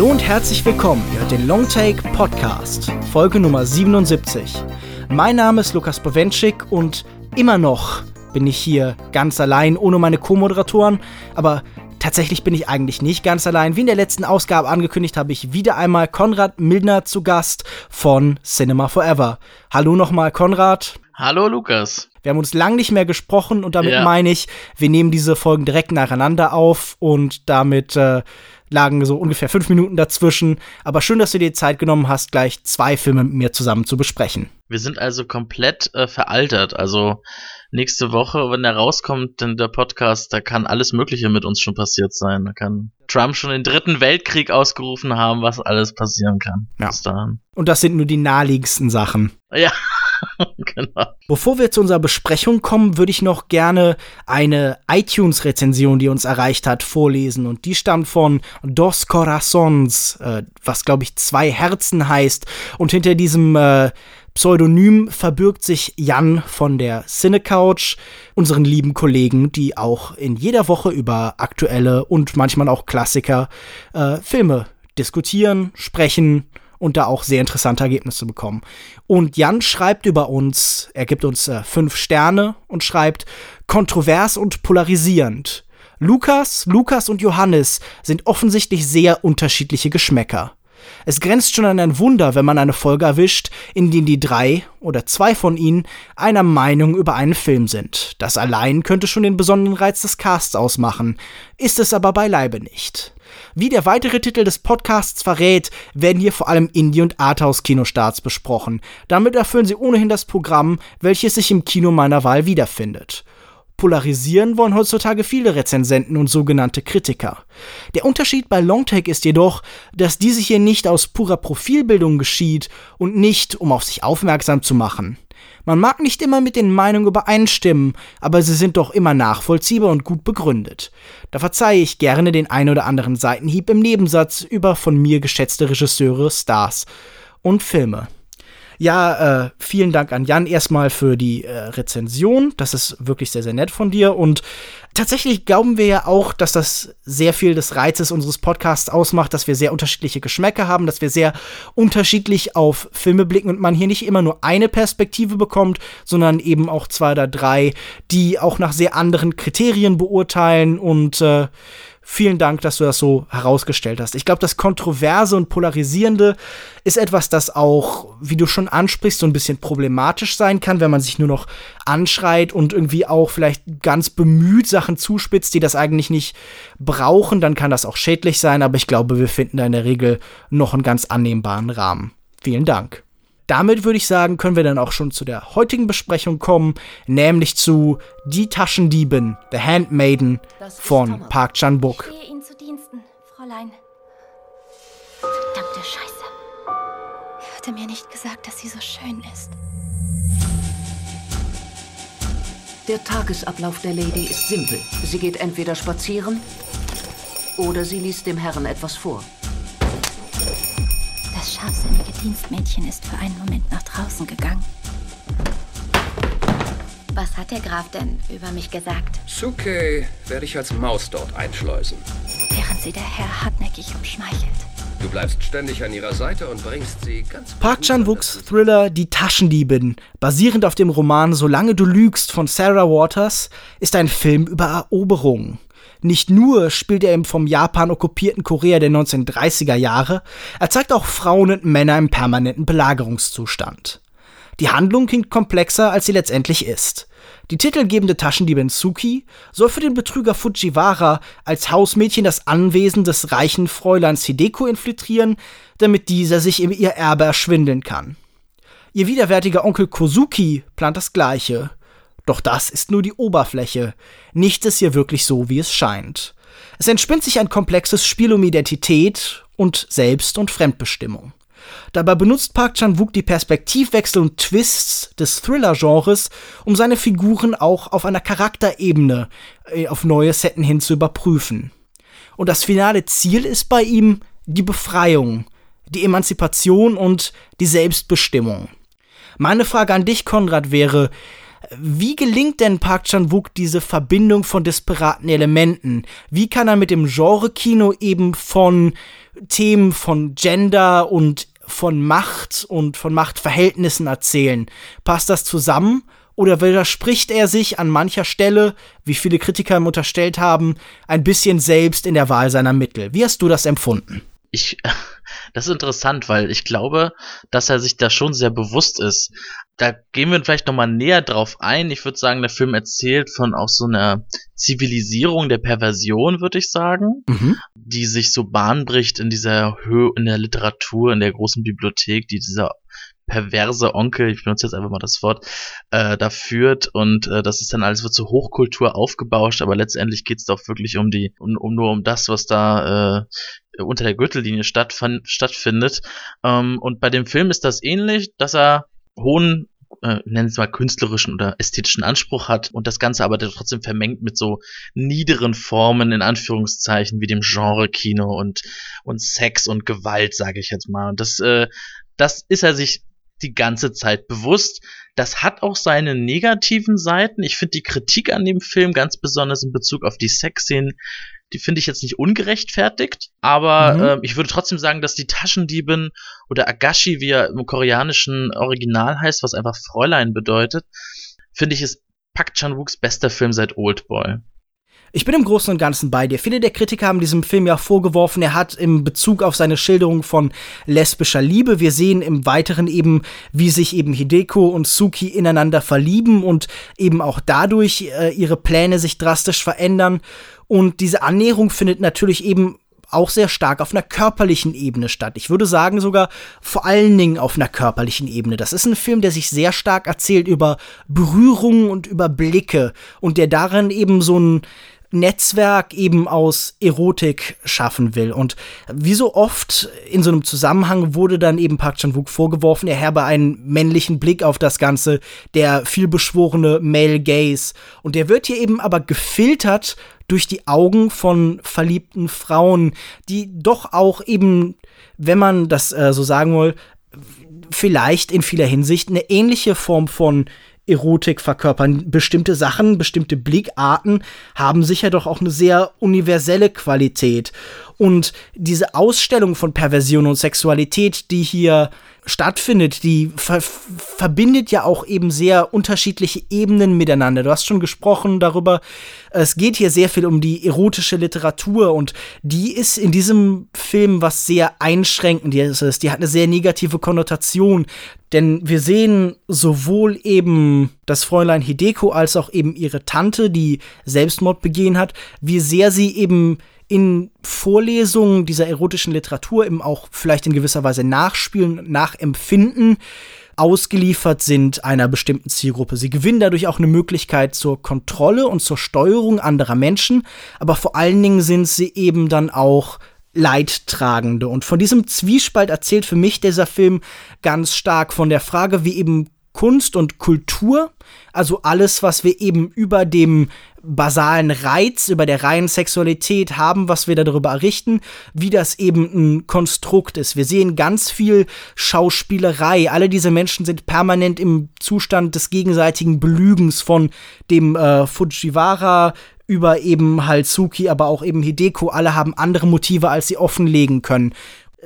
Hallo und herzlich willkommen. Ihr hört den Longtake Podcast, Folge Nummer 77. Mein Name ist Lukas Bowenschik und immer noch bin ich hier ganz allein ohne meine Co-Moderatoren, aber tatsächlich bin ich eigentlich nicht ganz allein. Wie in der letzten Ausgabe angekündigt, habe ich wieder einmal Konrad Milner zu Gast von Cinema Forever. Hallo nochmal, Konrad. Hallo, Lukas. Wir haben uns lang nicht mehr gesprochen und damit ja. meine ich, wir nehmen diese Folgen direkt nacheinander auf und damit äh, lagen so ungefähr fünf Minuten dazwischen. Aber schön, dass du dir Zeit genommen hast, gleich zwei Filme mit mir zusammen zu besprechen. Wir sind also komplett äh, veraltert. Also nächste Woche, wenn der rauskommt, denn der Podcast, da kann alles Mögliche mit uns schon passiert sein. Da kann Trump schon den dritten Weltkrieg ausgerufen haben, was alles passieren kann. Ja. Bis dahin. Und das sind nur die naheliegendsten Sachen. Ja. genau. Bevor wir zu unserer Besprechung kommen, würde ich noch gerne eine iTunes-Rezension, die uns erreicht hat, vorlesen. Und die stammt von Dos Corazones, äh, was glaube ich zwei Herzen heißt. Und hinter diesem äh, Pseudonym verbirgt sich Jan von der Cinecouch, unseren lieben Kollegen, die auch in jeder Woche über aktuelle und manchmal auch Klassiker äh, Filme diskutieren, sprechen und da auch sehr interessante Ergebnisse bekommen. Und Jan schreibt über uns, er gibt uns äh, fünf Sterne und schreibt kontrovers und polarisierend. Lukas, Lukas und Johannes sind offensichtlich sehr unterschiedliche Geschmäcker. Es grenzt schon an ein Wunder, wenn man eine Folge erwischt, in denen die drei oder zwei von ihnen einer Meinung über einen Film sind. Das allein könnte schon den besonderen Reiz des Casts ausmachen, ist es aber beileibe nicht. Wie der weitere Titel des Podcasts verrät, werden hier vor allem Indie- und Arthouse-Kinostarts besprochen. Damit erfüllen sie ohnehin das Programm, welches sich im Kino meiner Wahl wiederfindet. Polarisieren wollen heutzutage viele Rezensenten und sogenannte Kritiker. Der Unterschied bei Longtake ist jedoch, dass diese hier nicht aus purer Profilbildung geschieht und nicht, um auf sich aufmerksam zu machen. Man mag nicht immer mit den Meinungen übereinstimmen, aber sie sind doch immer nachvollziehbar und gut begründet. Da verzeihe ich gerne den ein oder anderen Seitenhieb im Nebensatz über von mir geschätzte Regisseure, Stars und Filme. Ja, äh, vielen Dank an Jan erstmal für die äh, Rezension. Das ist wirklich sehr, sehr nett von dir. Und tatsächlich glauben wir ja auch, dass das sehr viel des Reizes unseres Podcasts ausmacht, dass wir sehr unterschiedliche Geschmäcker haben, dass wir sehr unterschiedlich auf Filme blicken und man hier nicht immer nur eine Perspektive bekommt, sondern eben auch zwei oder drei, die auch nach sehr anderen Kriterien beurteilen und äh, Vielen Dank, dass du das so herausgestellt hast. Ich glaube, das Kontroverse und Polarisierende ist etwas, das auch, wie du schon ansprichst, so ein bisschen problematisch sein kann, wenn man sich nur noch anschreit und irgendwie auch vielleicht ganz bemüht Sachen zuspitzt, die das eigentlich nicht brauchen. Dann kann das auch schädlich sein, aber ich glaube, wir finden da in der Regel noch einen ganz annehmbaren Rahmen. Vielen Dank damit würde ich sagen, können wir dann auch schon zu der heutigen Besprechung kommen, nämlich zu Die Taschendiebin, The Handmaiden von Park Chan-wook. Ich stehe Ihnen zu Diensten, Fräulein. Verdammte Scheiße. Er hatte mir nicht gesagt, dass sie so schön ist. Der Tagesablauf der Lady ist simpel. Sie geht entweder spazieren oder sie liest dem Herrn etwas vor. Das scharfsinnige Dienstmädchen ist für einen Moment nach draußen gegangen. Was hat der Graf denn über mich gesagt? Suke werde ich als Maus dort einschleusen. Während sie der Herr hartnäckig umschmeichelt. Du bleibst ständig an ihrer Seite und bringst sie ganz. Park Chan-wooks Thriller Die Taschendiebin, basierend auf dem Roman Solange du lügst von Sarah Waters, ist ein Film über Eroberung. Nicht nur spielt er im vom Japan okkupierten Korea der 1930er Jahre, er zeigt auch Frauen und Männer im permanenten Belagerungszustand. Die Handlung klingt komplexer, als sie letztendlich ist. Die titelgebende Taschendiebin Suki soll für den Betrüger Fujiwara als Hausmädchen das Anwesen des reichen Fräuleins Hideko infiltrieren, damit dieser sich in ihr Erbe erschwindeln kann. Ihr widerwärtiger Onkel Kozuki plant das Gleiche. Doch das ist nur die Oberfläche. Nichts ist hier wirklich so, wie es scheint. Es entspinnt sich ein komplexes Spiel um Identität und Selbst- und Fremdbestimmung. Dabei benutzt Park Chan-wook die Perspektivwechsel und Twists des Thriller-Genres, um seine Figuren auch auf einer Charakterebene äh, auf neue Setten hin zu überprüfen. Und das finale Ziel ist bei ihm die Befreiung, die Emanzipation und die Selbstbestimmung. Meine Frage an dich, Konrad, wäre, Wie gelingt denn Park Chan-wook diese Verbindung von disparaten Elementen? Wie kann er mit dem Genre-Kino eben von Themen von Gender und von Macht und von Machtverhältnissen erzählen? Passt das zusammen? Oder widerspricht er sich an mancher Stelle, wie viele Kritiker ihm unterstellt haben, ein bisschen selbst in der Wahl seiner Mittel? Wie hast du das empfunden? Ich, das ist interessant, weil ich glaube, dass er sich da schon sehr bewusst ist. Da gehen wir vielleicht nochmal näher drauf ein. Ich würde sagen, der Film erzählt von auch so einer Zivilisierung der Perversion, würde ich sagen, mhm. die sich so Bahn bricht in dieser Höhe, in der Literatur, in der großen Bibliothek, die dieser perverse Onkel, ich benutze jetzt einfach mal das Wort, äh, da führt und äh, das ist dann alles wird so Hochkultur aufgebauscht, aber letztendlich geht es doch wirklich um die, um, um nur um das, was da äh, unter der Gürtellinie stattfindet. Ähm, und bei dem Film ist das ähnlich, dass er hohen äh, nennen es mal künstlerischen oder ästhetischen Anspruch hat und das Ganze aber trotzdem vermengt mit so niederen Formen in Anführungszeichen wie dem Genre-Kino und und Sex und Gewalt, sage ich jetzt mal. Und das äh, das ist er sich die ganze Zeit bewusst. Das hat auch seine negativen Seiten. Ich finde die Kritik an dem Film, ganz besonders in Bezug auf die Sexszenen, die finde ich jetzt nicht ungerechtfertigt, aber mhm. äh, ich würde trotzdem sagen, dass die Taschendiebin oder Agashi, wie er im koreanischen Original heißt, was einfach Fräulein bedeutet, finde ich ist Pak Chan-wooks bester Film seit Oldboy. Ich bin im Großen und Ganzen bei dir. Viele der Kritiker haben diesem Film ja vorgeworfen, er hat im Bezug auf seine Schilderung von lesbischer Liebe, wir sehen im Weiteren eben, wie sich eben Hideko und Suki ineinander verlieben und eben auch dadurch äh, ihre Pläne sich drastisch verändern. Und diese Annäherung findet natürlich eben auch sehr stark auf einer körperlichen Ebene statt. Ich würde sagen sogar vor allen Dingen auf einer körperlichen Ebene. Das ist ein Film, der sich sehr stark erzählt über Berührungen und über Blicke und der darin eben so ein Netzwerk eben aus Erotik schaffen will. Und wie so oft in so einem Zusammenhang wurde dann eben Park Chan-wook vorgeworfen, er habe einen männlichen Blick auf das Ganze, der vielbeschworene Male Gaze. Und der wird hier eben aber gefiltert durch die Augen von verliebten Frauen, die doch auch eben, wenn man das äh, so sagen will, vielleicht in vieler Hinsicht eine ähnliche Form von Erotik verkörpern. Bestimmte Sachen, bestimmte Blickarten haben sicher doch auch eine sehr universelle Qualität. Und diese Ausstellung von Perversion und Sexualität, die hier stattfindet, die ver verbindet ja auch eben sehr unterschiedliche Ebenen miteinander. Du hast schon gesprochen darüber, es geht hier sehr viel um die erotische Literatur und die ist in diesem Film was sehr einschränkendes. Die hat eine sehr negative Konnotation, denn wir sehen sowohl eben das Fräulein Hideko als auch eben ihre Tante, die Selbstmord begehen hat, wie sehr sie eben in Vorlesungen dieser erotischen Literatur eben auch vielleicht in gewisser Weise nachspielen, nachempfinden, ausgeliefert sind einer bestimmten Zielgruppe. Sie gewinnen dadurch auch eine Möglichkeit zur Kontrolle und zur Steuerung anderer Menschen, aber vor allen Dingen sind sie eben dann auch Leidtragende. Und von diesem Zwiespalt erzählt für mich dieser Film ganz stark von der Frage, wie eben Kunst und Kultur, also alles, was wir eben über dem basalen Reiz, über der reinen Sexualität haben, was wir darüber errichten, wie das eben ein Konstrukt ist. Wir sehen ganz viel Schauspielerei. Alle diese Menschen sind permanent im Zustand des gegenseitigen Belügens von dem äh, Fujiwara über eben halt Suki, aber auch eben Hideko. Alle haben andere Motive, als sie offenlegen können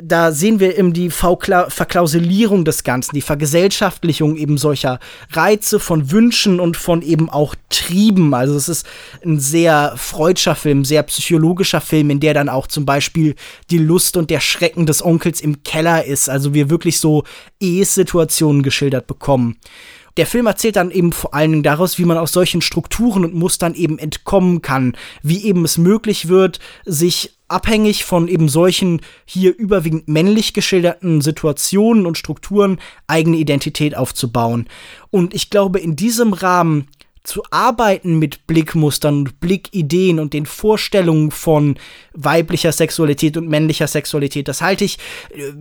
da sehen wir eben die Verklausulierung des Ganzen, die Vergesellschaftlichung eben solcher Reize von Wünschen und von eben auch Trieben. Also es ist ein sehr freudscher Film, sehr psychologischer Film, in der dann auch zum Beispiel die Lust und der Schrecken des Onkels im Keller ist. Also wir wirklich so Es-Situationen geschildert bekommen. Der Film erzählt dann eben vor allen Dingen daraus, wie man aus solchen Strukturen und Mustern eben entkommen kann, wie eben es möglich wird, sich abhängig von eben solchen hier überwiegend männlich geschilderten Situationen und Strukturen eigene Identität aufzubauen. Und ich glaube, in diesem Rahmen zu arbeiten mit Blickmustern und Blickideen und den Vorstellungen von weiblicher Sexualität und männlicher Sexualität. Das halte ich äh,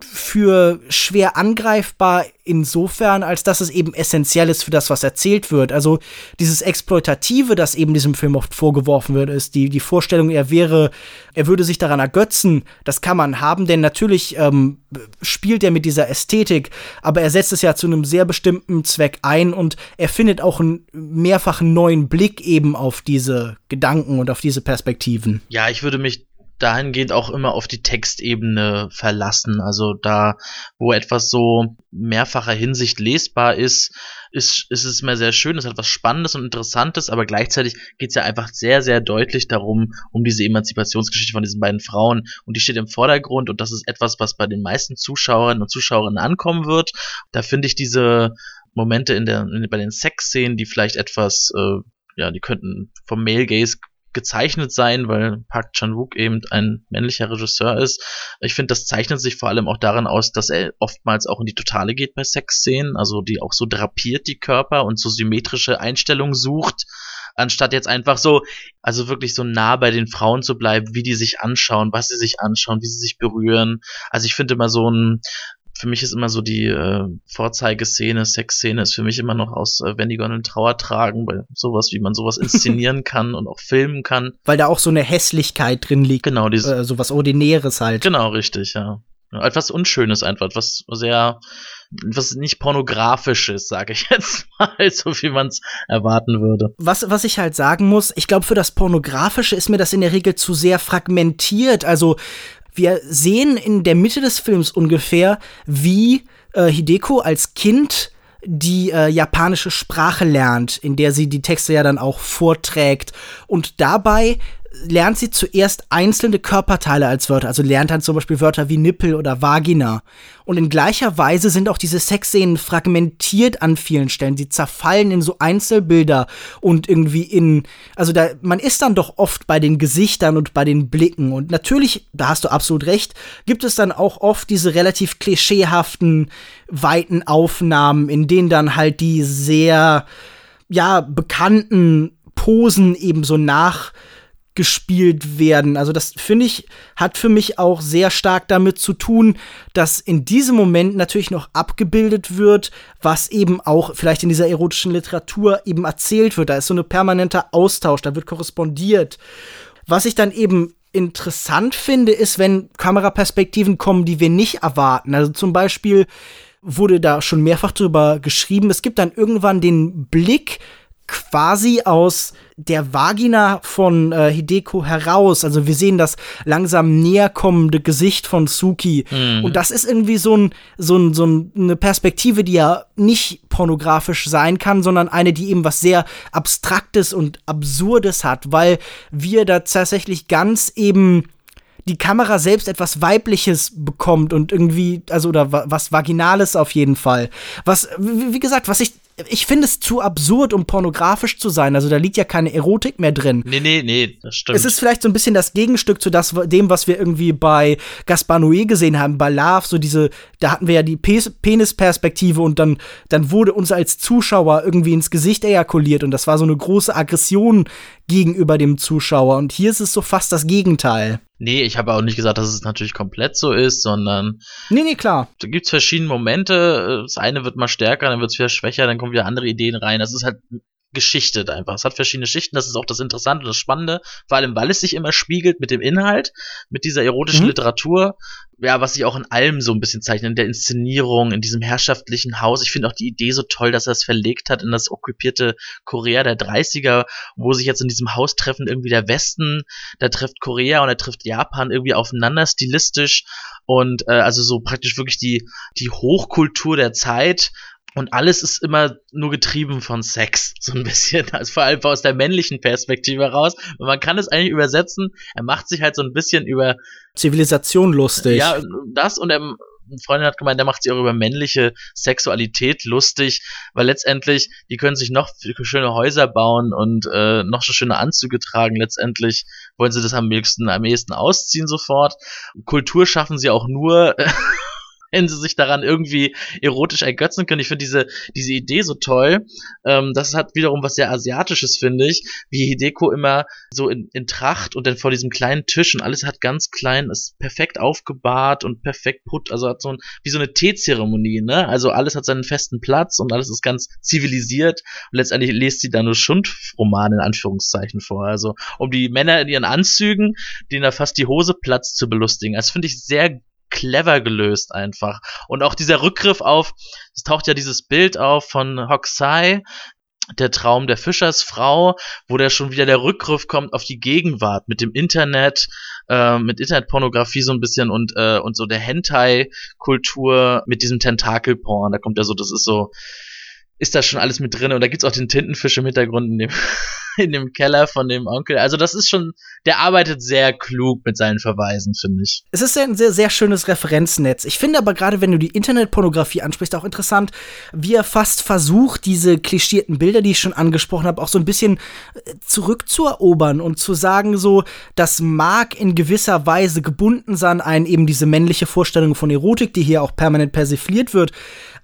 für schwer angreifbar insofern, als dass es eben essentiell ist für das, was erzählt wird. Also dieses Exploitative, das eben diesem Film oft vorgeworfen wird, ist die, die Vorstellung, er wäre, er würde sich daran ergötzen, das kann man haben, denn natürlich ähm, spielt er mit dieser Ästhetik, aber er setzt es ja zu einem sehr bestimmten Zweck ein und er findet auch einen mehrfachen neuen Blick eben auf diese Gedanken und auf diese Perspektiven. Ja, ich würde mich dahingehend auch immer auf die Textebene verlassen. Also da, wo etwas so mehrfacher Hinsicht lesbar ist, ist, ist es immer sehr schön, es hat was Spannendes und Interessantes, aber gleichzeitig geht es ja einfach sehr, sehr deutlich darum, um diese Emanzipationsgeschichte von diesen beiden Frauen und die steht im Vordergrund und das ist etwas, was bei den meisten Zuschauerinnen und Zuschauerinnen ankommen wird. Da finde ich diese Momente in der, in, bei den Sexszenen, die vielleicht etwas, äh, ja, die könnten vom Male Gaze gezeichnet sein, weil Park Chan-wook eben ein männlicher Regisseur ist. Ich finde, das zeichnet sich vor allem auch daran aus, dass er oftmals auch in die Totale geht bei Sexszenen, also die auch so drapiert die Körper und so symmetrische Einstellungen sucht, anstatt jetzt einfach so, also wirklich so nah bei den Frauen zu bleiben, wie die sich anschauen, was sie sich anschauen, wie sie sich berühren. Also ich finde immer so ein für mich ist immer so die äh, Vorzeigeszene, Sexszene ist für mich immer noch aus äh, Wenn die Gondeln Trauer tragen, bei sowas, wie man sowas inszenieren kann und auch filmen kann. Weil da auch so eine Hässlichkeit drin liegt. Genau, diese, äh, so was Ordinäres halt. Genau, richtig, ja. Etwas Unschönes einfach, etwas sehr, was nicht pornografisches, sage ich jetzt mal, so wie man es erwarten würde. Was, was ich halt sagen muss, ich glaube, für das Pornografische ist mir das in der Regel zu sehr fragmentiert. Also wir sehen in der Mitte des Films ungefähr, wie äh, Hideko als Kind die äh, japanische Sprache lernt, in der sie die Texte ja dann auch vorträgt. Und dabei lernt sie zuerst einzelne Körperteile als Wörter, also lernt dann zum Beispiel Wörter wie Nippel oder Vagina. Und in gleicher Weise sind auch diese Sexszenen fragmentiert an vielen Stellen. Sie zerfallen in so Einzelbilder und irgendwie in, also da, man ist dann doch oft bei den Gesichtern und bei den Blicken. Und natürlich, da hast du absolut recht, gibt es dann auch oft diese relativ klischeehaften, weiten Aufnahmen, in denen dann halt die sehr, ja, bekannten Posen eben so nach gespielt werden. Also das finde ich, hat für mich auch sehr stark damit zu tun, dass in diesem Moment natürlich noch abgebildet wird, was eben auch vielleicht in dieser erotischen Literatur eben erzählt wird. Da ist so ein permanenter Austausch, da wird korrespondiert. Was ich dann eben interessant finde, ist, wenn Kameraperspektiven kommen, die wir nicht erwarten. Also zum Beispiel wurde da schon mehrfach drüber geschrieben. Es gibt dann irgendwann den Blick quasi aus der Vagina von äh, Hideko heraus. Also wir sehen das langsam näher kommende Gesicht von Suki. Mhm. Und das ist irgendwie so, ein, so, ein, so eine Perspektive, die ja nicht pornografisch sein kann, sondern eine, die eben was sehr Abstraktes und Absurdes hat, weil wir da tatsächlich ganz eben die Kamera selbst etwas Weibliches bekommt und irgendwie, also oder was Vaginales auf jeden Fall. Was, wie gesagt, was ich ich finde es zu absurd, um pornografisch zu sein. Also da liegt ja keine Erotik mehr drin. Nee, nee, nee, das stimmt. Es ist vielleicht so ein bisschen das Gegenstück zu das, dem, was wir irgendwie bei Gaspar Noé gesehen haben, bei Love, so diese, da hatten wir ja die Penisperspektive und dann, dann wurde uns als Zuschauer irgendwie ins Gesicht ejakuliert und das war so eine große Aggression gegenüber dem Zuschauer. Und hier ist es so fast das Gegenteil. Nee, ich habe auch nicht gesagt, dass es natürlich komplett so ist, sondern. Nee, nee, klar. Da gibt es verschiedene Momente. Das eine wird mal stärker, dann wird es wieder schwächer, dann kommen wieder andere Ideen rein. Das ist halt geschichtet einfach. Es hat verschiedene Schichten, das ist auch das Interessante und das Spannende, vor allem weil es sich immer spiegelt mit dem Inhalt, mit dieser erotischen mhm. Literatur, ja, was sich auch in allem so ein bisschen zeichnet, in der Inszenierung, in diesem herrschaftlichen Haus. Ich finde auch die Idee so toll, dass er es verlegt hat in das okkupierte Korea der 30er, wo sich jetzt in diesem Haus treffen irgendwie der Westen, da trifft Korea und er trifft Japan irgendwie aufeinander stilistisch und äh, also so praktisch wirklich die, die Hochkultur der Zeit und alles ist immer nur getrieben von Sex, so ein bisschen. Also vor allem aus der männlichen Perspektive heraus. Und man kann es eigentlich übersetzen. Er macht sich halt so ein bisschen über Zivilisation lustig. Ja, das und er, eine Freundin hat gemeint, der macht sich auch über männliche Sexualität lustig, weil letztendlich, die können sich noch schöne Häuser bauen und äh, noch so schöne Anzüge tragen. Letztendlich wollen sie das am ehesten, am ehesten ausziehen sofort. Kultur schaffen sie auch nur wenn sie sich daran irgendwie erotisch ergötzen können. Ich finde diese, diese Idee so toll. Ähm, das hat wiederum was sehr Asiatisches, finde ich, wie Hideko immer so in, in Tracht und dann vor diesem kleinen Tisch und alles hat ganz klein, ist perfekt aufgebahrt und perfekt put, also hat so ein, wie so eine Teezeremonie, ne? Also alles hat seinen festen Platz und alles ist ganz zivilisiert und letztendlich lest sie da nur Schundromane in Anführungszeichen vor. Also um die Männer in ihren Anzügen, denen da fast die Hose platzt, zu belustigen. Das finde ich sehr clever gelöst einfach. Und auch dieser Rückgriff auf, es taucht ja dieses Bild auf von Hokusai, der Traum der Fischersfrau, wo da schon wieder der Rückgriff kommt auf die Gegenwart mit dem Internet, äh, mit Internetpornografie so ein bisschen und, äh, und so der Hentai-Kultur mit diesem Tentakelporn. Da kommt ja so, das ist so, ist da schon alles mit drin und da gibt's auch den Tintenfisch im Hintergrund in dem in dem Keller von dem Onkel. Also das ist schon, der arbeitet sehr klug mit seinen Verweisen, finde ich. Es ist ein sehr, sehr schönes Referenznetz. Ich finde aber gerade, wenn du die Internetpornografie ansprichst, auch interessant, wie er fast versucht, diese klischierten Bilder, die ich schon angesprochen habe, auch so ein bisschen äh, zurückzuerobern und zu sagen, so, das mag in gewisser Weise gebunden sein, ein eben diese männliche Vorstellung von Erotik, die hier auch permanent persifliert wird.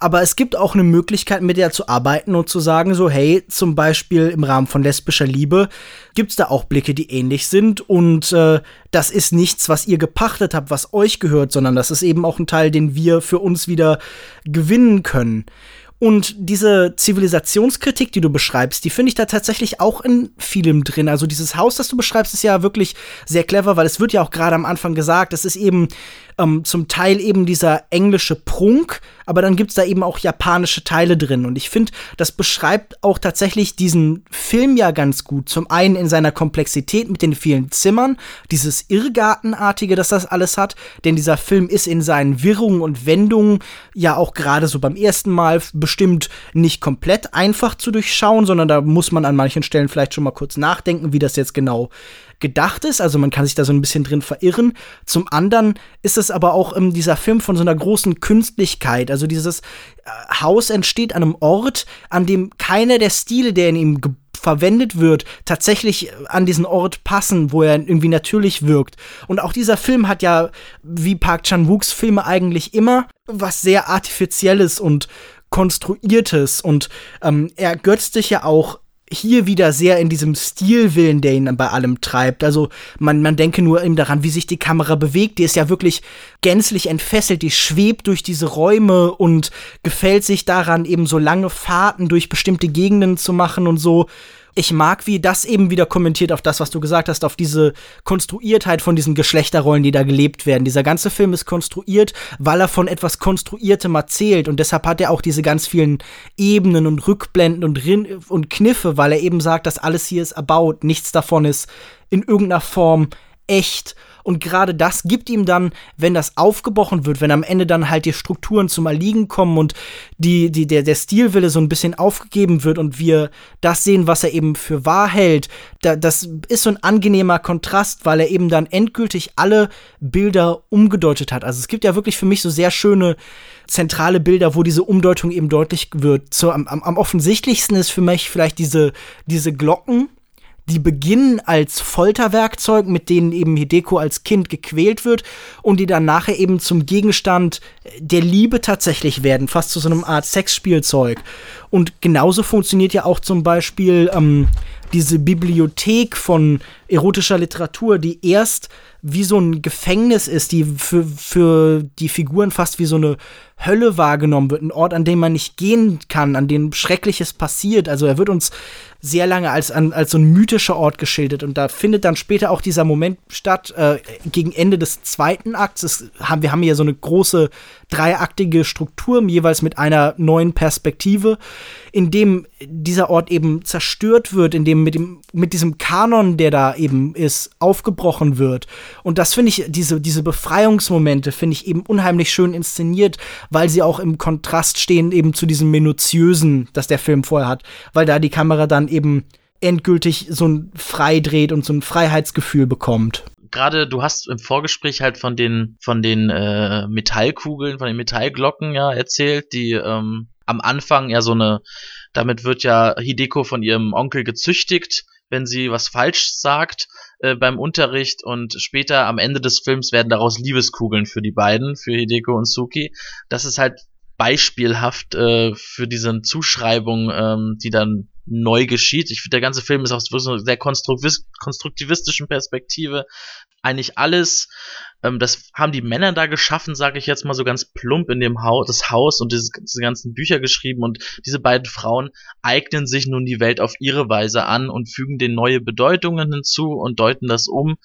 Aber es gibt auch eine Möglichkeit, mit der zu arbeiten und zu sagen, so, hey, zum Beispiel im Rahmen von lesbischer Liebe gibt es da auch Blicke, die ähnlich sind. Und äh, das ist nichts, was ihr gepachtet habt, was euch gehört, sondern das ist eben auch ein Teil, den wir für uns wieder gewinnen können. Und diese Zivilisationskritik, die du beschreibst, die finde ich da tatsächlich auch in vielem drin. Also dieses Haus, das du beschreibst, ist ja wirklich sehr clever, weil es wird ja auch gerade am Anfang gesagt, es ist eben ähm, zum Teil eben dieser englische Prunk, aber dann gibt's da eben auch japanische Teile drin. Und ich finde, das beschreibt auch tatsächlich diesen Film ja ganz gut. Zum einen in seiner Komplexität mit den vielen Zimmern, dieses Irrgartenartige, dass das alles hat. Denn dieser Film ist in seinen Wirrungen und Wendungen ja auch gerade so beim ersten Mal bestimmt nicht komplett einfach zu durchschauen, sondern da muss man an manchen Stellen vielleicht schon mal kurz nachdenken, wie das jetzt genau gedacht ist. Also man kann sich da so ein bisschen drin verirren. Zum anderen ist es aber auch ähm, dieser Film von so einer großen Künstlichkeit. Also dieses äh, Haus entsteht an einem Ort, an dem keiner der Stile, der in ihm verwendet wird, tatsächlich an diesen Ort passen, wo er irgendwie natürlich wirkt. Und auch dieser Film hat ja, wie Park Chan-wooks Filme eigentlich immer, was sehr artifizielles und konstruiertes und ähm, er götzt sich ja auch hier wieder sehr in diesem Stilwillen, der ihn bei allem treibt. Also man, man denke nur eben daran, wie sich die Kamera bewegt. Die ist ja wirklich gänzlich entfesselt. Die schwebt durch diese Räume und gefällt sich daran, eben so lange Fahrten durch bestimmte Gegenden zu machen und so ich mag, wie das eben wieder kommentiert auf das, was du gesagt hast, auf diese Konstruiertheit von diesen Geschlechterrollen, die da gelebt werden. Dieser ganze Film ist konstruiert, weil er von etwas Konstruiertem erzählt und deshalb hat er auch diese ganz vielen Ebenen und Rückblenden und, Rin und Kniffe, weil er eben sagt, dass alles hier ist erbaut, nichts davon ist in irgendeiner Form echt und gerade das gibt ihm dann, wenn das aufgebrochen wird, wenn am Ende dann halt die Strukturen zum Erliegen kommen und die, die, der, der Stilwille so ein bisschen aufgegeben wird und wir das sehen, was er eben für wahr hält, da, das ist so ein angenehmer Kontrast, weil er eben dann endgültig alle Bilder umgedeutet hat. Also es gibt ja wirklich für mich so sehr schöne zentrale Bilder, wo diese Umdeutung eben deutlich wird. So, am, am offensichtlichsten ist für mich vielleicht diese, diese Glocken, die beginnen als Folterwerkzeug, mit denen eben Hideko als Kind gequält wird und die dann nachher eben zum Gegenstand der Liebe tatsächlich werden, fast zu so einem Art Sexspielzeug. Und genauso funktioniert ja auch zum Beispiel ähm, diese Bibliothek von erotischer Literatur, die erst wie so ein Gefängnis ist, die für, für die Figuren fast wie so eine Hölle wahrgenommen wird, ein Ort, an dem man nicht gehen kann, an dem Schreckliches passiert. Also er wird uns sehr lange als, als so ein mythischer Ort geschildert und da findet dann später auch dieser Moment statt, äh, gegen Ende des zweiten Akts. Es, haben, wir haben hier so eine große dreiaktige Struktur, jeweils mit einer neuen Perspektive, in dem dieser Ort eben zerstört wird, in dem mit, dem mit diesem Kanon, der da eben ist, aufgebrochen wird. Und das finde ich, diese, diese Befreiungsmomente finde ich eben unheimlich schön inszeniert, weil sie auch im Kontrast stehen eben zu diesem minutiösen, das der Film vorher hat, weil da die Kamera dann eben endgültig so ein Freidreht und so ein Freiheitsgefühl bekommt gerade du hast im Vorgespräch halt von den von den äh, Metallkugeln, von den Metallglocken ja erzählt, die ähm, am Anfang ja so eine, damit wird ja Hideko von ihrem Onkel gezüchtigt, wenn sie was falsch sagt. äh, beim Unterricht und später am Ende des Films werden daraus Liebeskugeln für die beiden, für Hideko und Suki. Das ist halt beispielhaft äh, für diese Zuschreibung, ähm, die dann neu geschieht. Ich finde, der ganze Film ist aus einer sehr konstruktivistischen Perspektive eigentlich alles. Ähm, das haben die Männer da geschaffen, sage ich jetzt mal so ganz plump in dem Haus, das Haus und diese, diese ganzen Bücher geschrieben und diese beiden Frauen eignen sich nun die Welt auf ihre Weise an und fügen den neue Bedeutungen hinzu und deuten das um.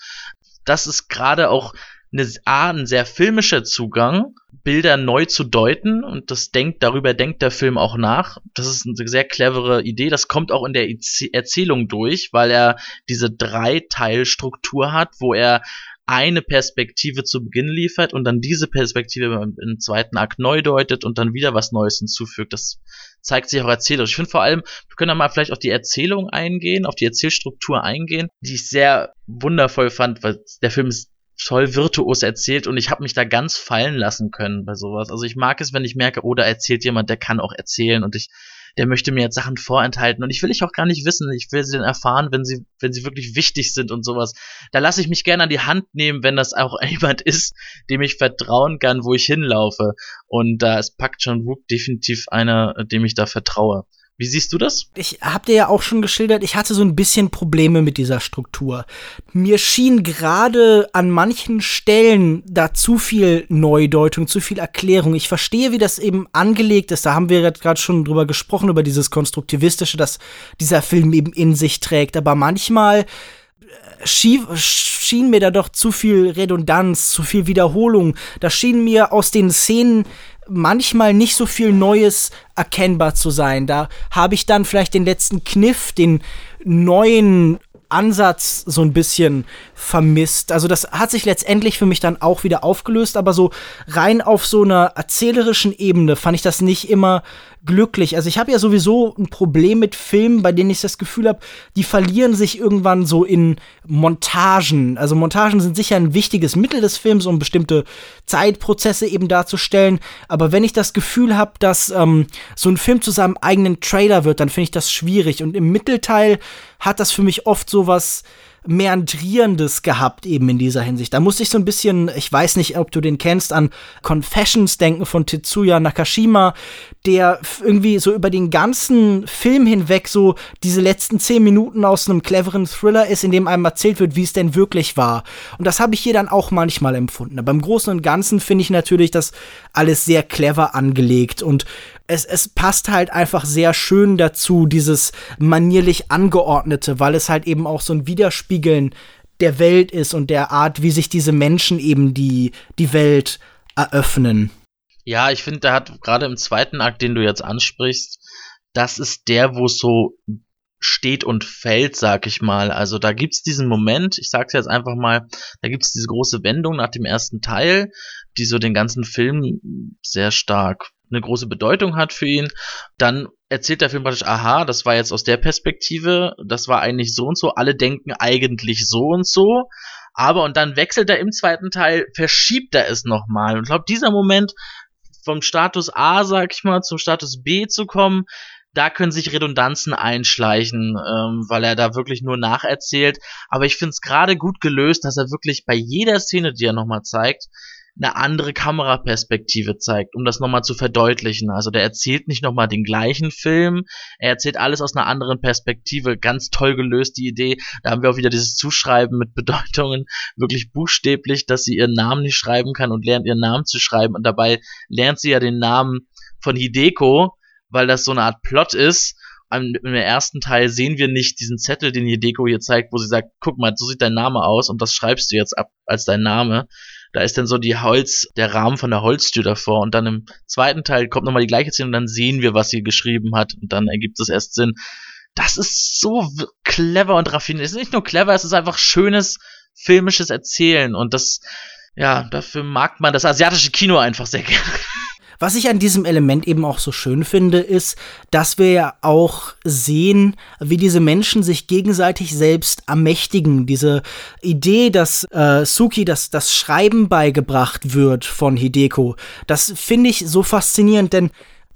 Das ist gerade auch eine, A, ein sehr filmischer Zugang, Bilder neu zu deuten und das denkt, darüber denkt der Film auch nach. Das ist eine sehr clevere Idee. Das kommt auch in der Erzählung durch, weil er diese Dreiteilstruktur hat, wo er eine Perspektive zu Beginn liefert und dann diese Perspektive im zweiten Akt neu deutet und dann wieder was Neues hinzufügt. Das zeigt sich auch erzählerisch. Ich finde vor allem, wir können da mal vielleicht auf die Erzählung eingehen, auf die Erzählstruktur eingehen, die ich sehr wundervoll fand, weil der Film ist toll virtuos erzählt und ich habe mich da ganz fallen lassen können bei sowas. Also ich mag es, wenn ich merke, oh, da erzählt jemand, der kann auch erzählen und ich, der möchte mir jetzt Sachen vorenthalten und ich will ich auch gar nicht wissen. Ich will sie dann erfahren, wenn sie, wenn sie wirklich wichtig sind und sowas. Da lasse ich mich gerne an die Hand nehmen, wenn das auch jemand ist, dem ich vertrauen kann, wo ich hinlaufe. Und da ist Pak Chan Wook definitiv einer, dem ich da vertraue. Wie siehst du das? Ich hab dir ja auch schon geschildert, ich hatte so ein bisschen Probleme mit dieser Struktur. Mir schien gerade an manchen Stellen da zu viel Neudeutung, zu viel Erklärung. Ich verstehe, wie das eben angelegt ist. Da haben wir gerade schon drüber gesprochen, über dieses Konstruktivistische, das dieser Film eben in sich trägt. Aber manchmal äh, schien mir da doch zu viel Redundanz, zu viel Wiederholung. Da schien mir aus den Szenen manchmal nicht so viel Neues erkennbar zu sein. Da habe ich dann vielleicht den letzten Kniff, den neuen Ansatz so ein bisschen vermisst. Also das hat sich letztendlich für mich dann auch wieder aufgelöst, aber so rein auf so einer erzählerischen Ebene fand ich das nicht immer glücklich. Also ich habe ja sowieso ein Problem mit Filmen, bei denen ich das Gefühl habe, die verlieren sich irgendwann so in Montagen. Also Montagen sind sicher ein wichtiges Mittel des Films, um bestimmte Zeitprozesse eben darzustellen. Aber wenn ich das Gefühl habe, dass ähm, so ein Film zu seinem eigenen Trailer wird, dann finde ich das schwierig. Und im Mittelteil hat das für mich oft so was Meandrierendes gehabt eben in dieser Hinsicht. Da musste ich so ein bisschen, ich weiß nicht, ob du den kennst, an Confessions denken von Tetsuya Nakashima, der irgendwie so über den ganzen Film hinweg so diese letzten zehn Minuten aus einem cleveren Thriller ist, in dem einem erzählt wird, wie es denn wirklich war. Und das habe ich hier dann auch manchmal empfunden. Aber im Großen und Ganzen finde ich natürlich das alles sehr clever angelegt und es, es passt halt einfach sehr schön dazu, dieses manierlich angeordnete, weil es halt eben auch so ein Widerspiegeln der Welt ist und der Art, wie sich diese Menschen eben die, die Welt eröffnen. Ja, ich finde, der hat gerade im zweiten Akt, den du jetzt ansprichst, das ist der, wo es so steht und fällt, sag ich mal. Also da gibt's diesen Moment, ich sag's jetzt einfach mal, da gibt's diese große Wendung nach dem ersten Teil, die so den ganzen Film sehr stark eine große Bedeutung hat für ihn. Dann erzählt der Film praktisch, aha, das war jetzt aus der Perspektive, das war eigentlich so und so, alle denken eigentlich so und so. Aber und dann wechselt er im zweiten Teil, verschiebt er es nochmal. Und ich glaube, dieser Moment vom Status A, sag ich mal, zum Status B zu kommen, da können sich Redundanzen einschleichen, ähm, weil er da wirklich nur nacherzählt. Aber ich finde es gerade gut gelöst, dass er wirklich bei jeder Szene, die er nochmal zeigt, eine andere Kameraperspektive zeigt, um das nochmal zu verdeutlichen. Also der erzählt nicht nochmal den gleichen Film, er erzählt alles aus einer anderen Perspektive. Ganz toll gelöst, die Idee. Da haben wir auch wieder dieses Zuschreiben mit Bedeutungen, wirklich buchstäblich, dass sie ihren Namen nicht schreiben kann und lernt ihren Namen zu schreiben. Und dabei lernt sie ja den Namen von Hideko, weil das so eine Art Plot ist. Im ersten Teil sehen wir nicht diesen Zettel, den Hideko hier zeigt, wo sie sagt, guck mal, so sieht dein Name aus und das schreibst du jetzt ab als dein Name da ist dann so die Holz, der Rahmen von der Holztür davor und dann im zweiten Teil kommt nochmal die gleiche Szene und dann sehen wir, was sie geschrieben hat und dann ergibt es erst Sinn. Das ist so clever und raffiniert. Es ist nicht nur clever, es ist einfach schönes filmisches Erzählen und das, ja, dafür mag man das asiatische Kino einfach sehr gerne. Was ich an diesem Element eben auch so schön finde, ist, dass wir ja auch sehen, wie diese Menschen sich gegenseitig selbst ermächtigen. Diese Idee, dass äh, Suki das, das Schreiben beigebracht wird von Hideko, das finde ich so faszinierend, denn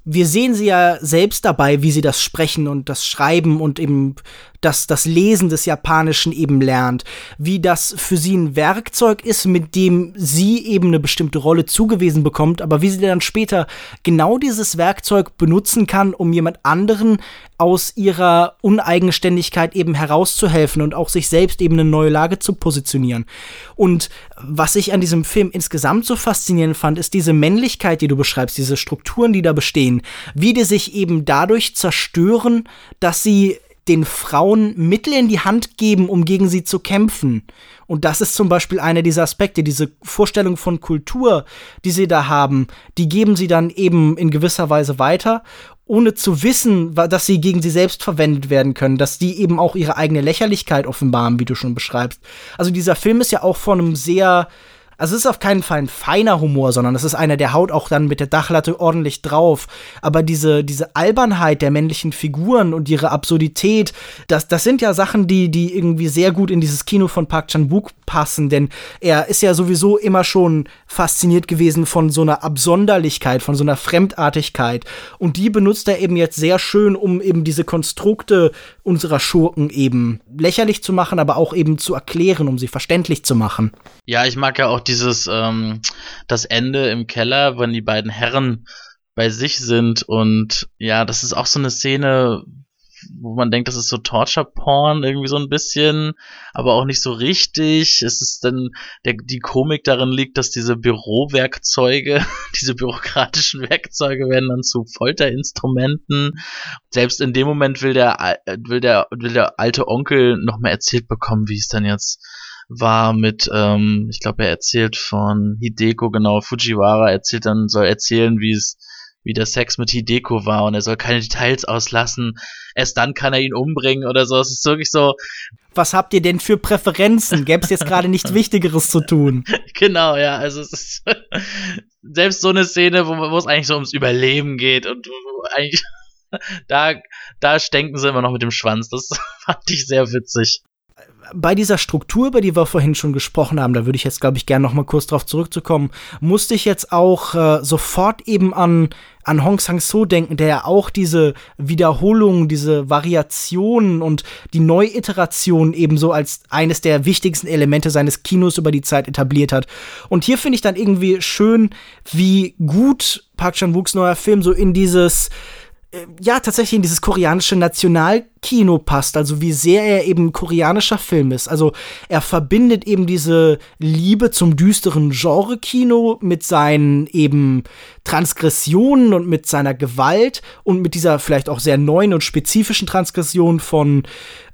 wir sehen sie ja selbst dabei, wie sie das sprechen und das Schreiben und eben das, das Lesen des Japanischen eben lernt, wie das für sie ein Werkzeug ist, mit dem sie eben eine bestimmte Rolle zugewiesen bekommt, aber wie sie dann später genau dieses Werkzeug benutzen kann, um jemand anderen aus ihrer Uneigenständigkeit eben herauszuhelfen und auch sich selbst eben eine neue Lage zu positionieren. Und was ich an diesem Film insgesamt so faszinierend fand, ist diese Männlichkeit, die du beschreibst, diese Strukturen, die da bestehen, wie die sich eben dadurch zerstören, dass sie den Frauen Mittel in die Hand geben, um gegen sie zu kämpfen. Und das ist zum Beispiel einer dieser Aspekte, diese Vorstellung von Kultur, die sie da haben, die geben sie dann eben in gewisser Weise weiter, ohne zu wissen, dass sie gegen sie selbst verwendet werden können, dass die eben auch ihre eigene Lächerlichkeit offenbaren, wie du schon beschreibst. Also dieser Film ist ja auch von einem sehr also es ist auf keinen Fall ein feiner Humor, sondern es ist einer, der haut auch dann mit der Dachlatte ordentlich drauf. Aber diese, diese Albernheit der männlichen Figuren und ihre Absurdität, das, das sind ja Sachen, die, die irgendwie sehr gut in dieses Kino von Park Chan-wook passen, denn er ist ja sowieso immer schon fasziniert gewesen von so einer Absonderlichkeit, von so einer Fremdartigkeit. Und die benutzt er eben jetzt sehr schön, um eben diese Konstrukte unserer Schurken eben lächerlich zu machen, aber auch eben zu erklären, um sie verständlich zu machen. Ja, ich mag ja auch dieses, ähm, das Ende im Keller, wenn die beiden Herren bei sich sind und ja, das ist auch so eine Szene, wo man denkt, das ist so Torture-Porn irgendwie so ein bisschen, aber auch nicht so richtig. Es ist dann, der, die Komik darin liegt, dass diese Bürowerkzeuge, diese bürokratischen Werkzeuge werden dann zu Folterinstrumenten. Selbst in dem Moment will der, will der, will der alte Onkel noch mal erzählt bekommen, wie es dann jetzt war mit, ähm, ich glaube, er erzählt von Hideko, genau, Fujiwara erzählt dann, soll erzählen, wie es, wie der Sex mit Hideko war und er soll keine Details auslassen. Erst dann kann er ihn umbringen oder so. Es ist wirklich so. Was habt ihr denn für Präferenzen? Gäbe es jetzt gerade nichts Wichtigeres zu tun? Genau, ja. Also es ist selbst so eine Szene, wo, wo es eigentlich so ums Überleben geht und eigentlich da, da stenken sie immer noch mit dem Schwanz. Das fand ich sehr witzig bei dieser Struktur, über die wir vorhin schon gesprochen haben, da würde ich jetzt, glaube ich, gerne noch mal kurz drauf zurückzukommen, musste ich jetzt auch äh, sofort eben an, an Hong Sang-so denken, der ja auch diese Wiederholungen, diese Variationen und die Neuiteration ebenso als eines der wichtigsten Elemente seines Kinos über die Zeit etabliert hat. Und hier finde ich dann irgendwie schön, wie gut Park Chan-wooks neuer Film so in dieses ja, tatsächlich in dieses koreanische Nationalkino passt, also wie sehr er eben koreanischer Film ist. Also er verbindet eben diese Liebe zum düsteren Genre-Kino mit seinen eben Transgressionen und mit seiner Gewalt und mit dieser vielleicht auch sehr neuen und spezifischen Transgression von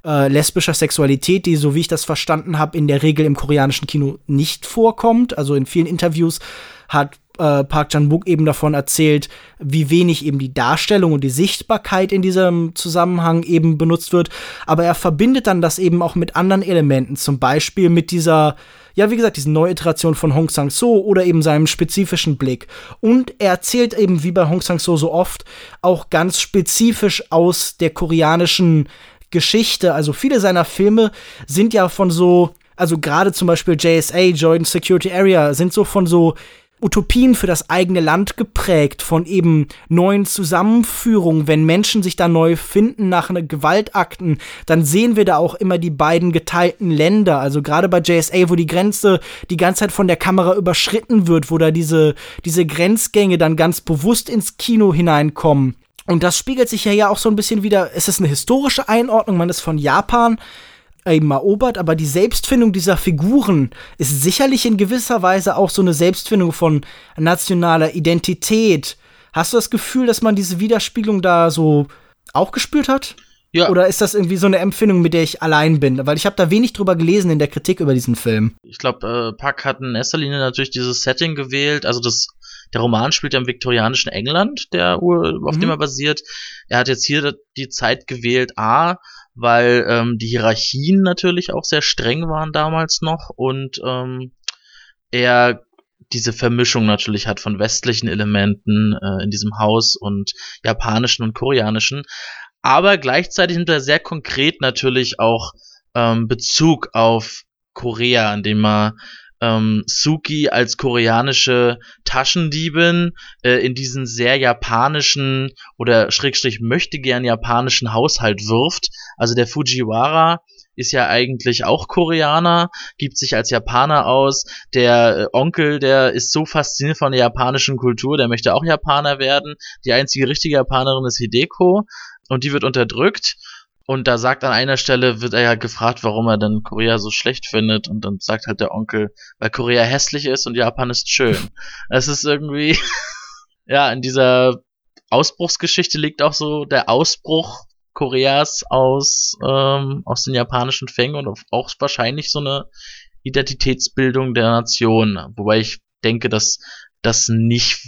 äh, lesbischer Sexualität, die, so wie ich das verstanden habe, in der Regel im koreanischen Kino nicht vorkommt. Also in vielen Interviews hat äh, Park Chan-wook eben davon erzählt, wie wenig eben die Darstellung und die Sichtbarkeit in diesem Zusammenhang eben benutzt wird. Aber er verbindet dann das eben auch mit anderen Elementen, zum Beispiel mit dieser ja, wie gesagt, diese Neuiteration von Hong Sang-so oder eben seinem spezifischen Blick. Und er erzählt eben, wie bei Hong Sang-so so oft, auch ganz spezifisch aus der koreanischen Geschichte. Also viele seiner Filme sind ja von so, also gerade zum Beispiel JSA, Joint Security Area, sind so von so Utopien für das eigene Land geprägt, von eben neuen Zusammenführungen. Wenn Menschen sich da neu finden nach einer Gewaltakten, dann sehen wir da auch immer die beiden geteilten Länder. Also gerade bei JSA, wo die Grenze die ganze Zeit von der Kamera überschritten wird, wo da diese, diese Grenzgänge dann ganz bewusst ins Kino hineinkommen. Und das spiegelt sich ja ja auch so ein bisschen wieder. Es ist eine historische Einordnung, man ist von Japan eben erobert, aber die Selbstfindung dieser Figuren ist sicherlich in gewisser Weise auch so eine Selbstfindung von nationaler Identität. Hast du das Gefühl, dass man diese Widerspiegelung da so auch gespürt hat? Ja. Oder ist das irgendwie so eine Empfindung, mit der ich allein bin? Weil ich habe da wenig drüber gelesen in der Kritik über diesen Film. Ich glaube, äh, Pack hat in erster Linie natürlich dieses Setting gewählt. Also das, der Roman spielt ja im viktorianischen England, der auf mhm. dem er basiert. Er hat jetzt hier die Zeit gewählt, A, weil ähm, die Hierarchien natürlich auch sehr streng waren damals noch und ähm, er diese Vermischung natürlich hat von westlichen Elementen äh, in diesem Haus und japanischen und koreanischen, aber gleichzeitig nimmt er sehr konkret natürlich auch ähm, Bezug auf Korea, indem er ähm, Suki als koreanische Taschendiebin äh, in diesen sehr japanischen oder schrägstrich möchte gern japanischen Haushalt wirft. Also der Fujiwara ist ja eigentlich auch Koreaner, gibt sich als Japaner aus. Der äh, Onkel, der ist so fasziniert von der japanischen Kultur, der möchte auch Japaner werden. Die einzige richtige Japanerin ist Hideko und die wird unterdrückt. Und da sagt an einer Stelle, wird er ja gefragt, warum er denn Korea so schlecht findet. Und dann sagt halt der Onkel, weil Korea hässlich ist und Japan ist schön. Es ist irgendwie, ja, in dieser Ausbruchsgeschichte liegt auch so der Ausbruch Koreas aus, ähm, aus den japanischen Fängen und auch wahrscheinlich so eine Identitätsbildung der Nation. Wobei ich denke, dass das nicht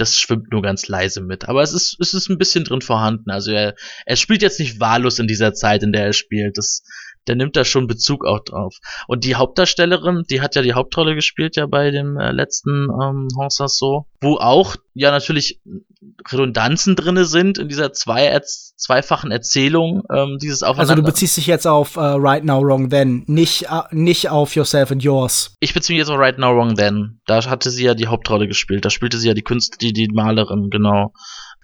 das schwimmt nur ganz leise mit. Aber es ist, es ist ein bisschen drin vorhanden. Also er, er spielt jetzt nicht wahllos in dieser Zeit, in der er spielt. Das, der nimmt da schon Bezug auch drauf. Und die Hauptdarstellerin, die hat ja die Hauptrolle gespielt ja bei dem äh, letzten ähm, So, wo auch ja natürlich Redundanzen drinne sind in dieser zwei -Erz zweifachen Erzählung ähm, dieses Aufeinander. Also du beziehst dich jetzt auf uh, Right Now Wrong Then, nicht, uh, nicht auf Yourself and Yours. Ich beziehe mich jetzt auf Right Now Wrong Then. Da hatte sie ja die Hauptrolle gespielt. Da spielte sie ja die Künstlerin, die, die Malerin, genau.